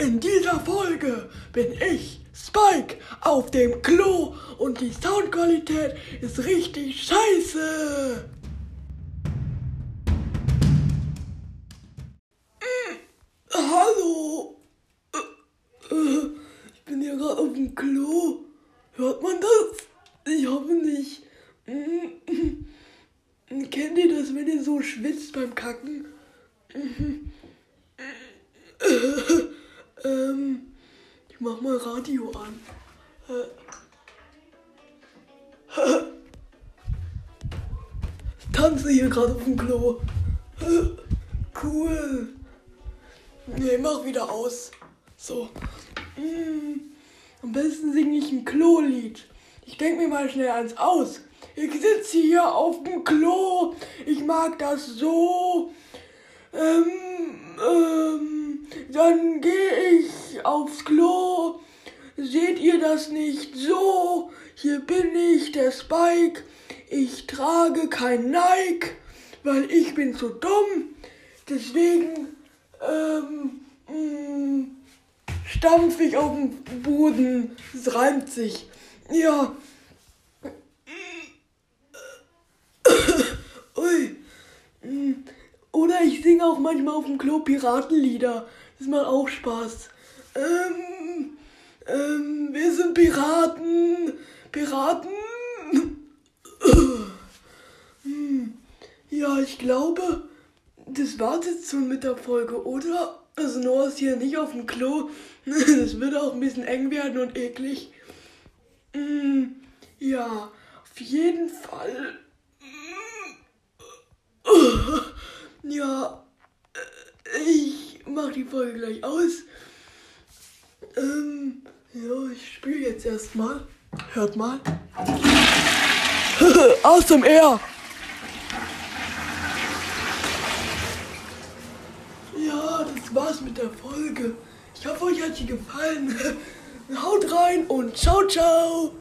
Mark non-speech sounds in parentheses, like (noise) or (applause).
In dieser Folge bin ich, Spike, auf dem Klo und die Soundqualität ist richtig scheiße. Mm, Hallo. Äh, äh, Ich bin hier gerade auf dem Klo. Hört man das? Ich hoffe nicht. Kennt ihr das, wenn ihr so schwitzt beim Kacken? ähm, ich mach mal Radio an. Ich tanze hier gerade auf dem Klo. Cool. Nee, mach wieder aus. So. Mm, am besten singe ich ein Klo-Lied. Ich denk mir mal schnell eins aus. Ich sitze hier auf dem Klo. Ich mag das so. Ähm, ähm, dann gehe ich aufs Klo. Seht ihr das nicht so? Hier bin ich, der Spike. Ich trage kein Nike, weil ich bin zu dumm. Deswegen, ähm, mh, stampf ich auf den Boden. Es reimt sich. Ja. (coughs) Ui. Mm. Oder ich singe auch manchmal auf dem Klo Piratenlieder. Das macht auch Spaß. Ähm, ähm, wir sind Piraten. Piraten. Ja, ich glaube, das war's jetzt schon mit der Folge, oder? Also Noah ist hier nicht auf dem Klo. (laughs) Das würde auch ein bisschen eng werden und eklig. Mm, Ja, auf jeden Fall. (laughs) Ja, äh, ich mach die Folge gleich aus. Ähm, jetzt erstmal. Hört mal. (laughs) Aus dem R. Ja, das war's mit der Folge. Ich hoffe, euch hat sie gefallen. (laughs) Haut rein und ciao, ciao.